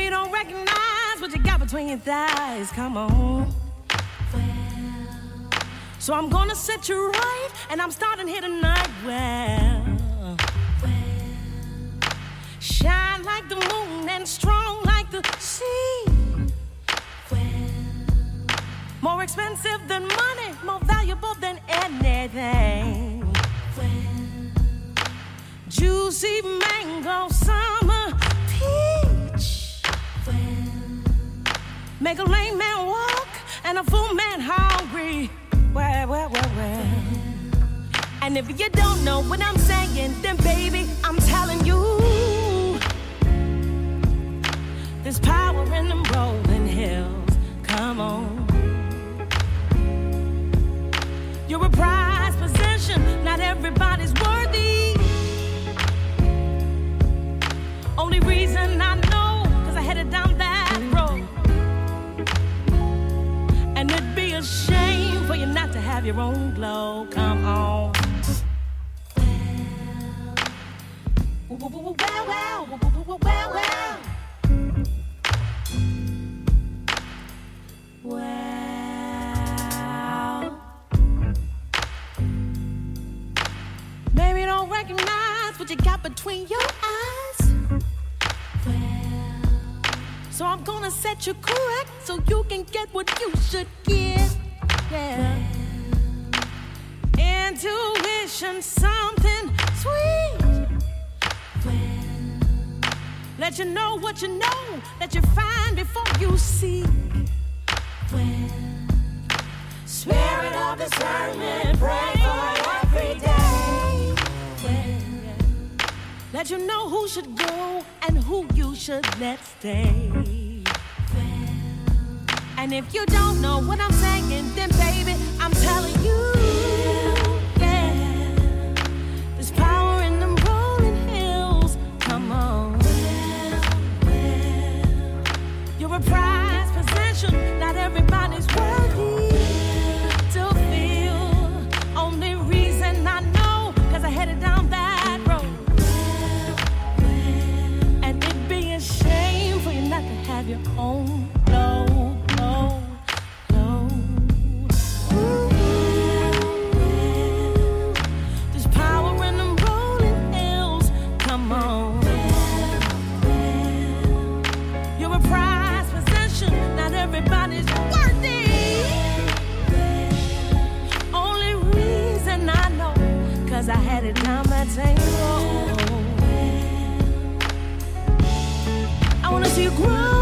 you don't recognize what you got between your thighs. Come on. Well. So I'm gonna set you right, and I'm starting here tonight. Well, shine like the moon and strong like the sea. Well. More expensive than money, more valuable than anything. Well. Juicy mango, summer Make a lame man walk and a fool man hungry. Well, well, well, well. And if you don't know what I'm saying, then baby, I'm telling you. There's power in them rolling hills. Come on. You're a prized possession, not everybody's worthy. Only reason I your own glow. Come on. Well, well, well, well, well, well, well. Well, maybe you don't recognize what you got between your eyes. So I'm gonna set you correct so you can get what you should get. Yeah. Intuition, something sweet. Let you know what you know, let you find before you seek. Spirit of discernment, pray for every day. Let you know who should go and who you should let stay. And if you don't know what I'm saying, not everybody's worthy to feel. Only reason I know, I headed down that road. And it'd be a shame for you not to have your own it down. I wanna see you grow.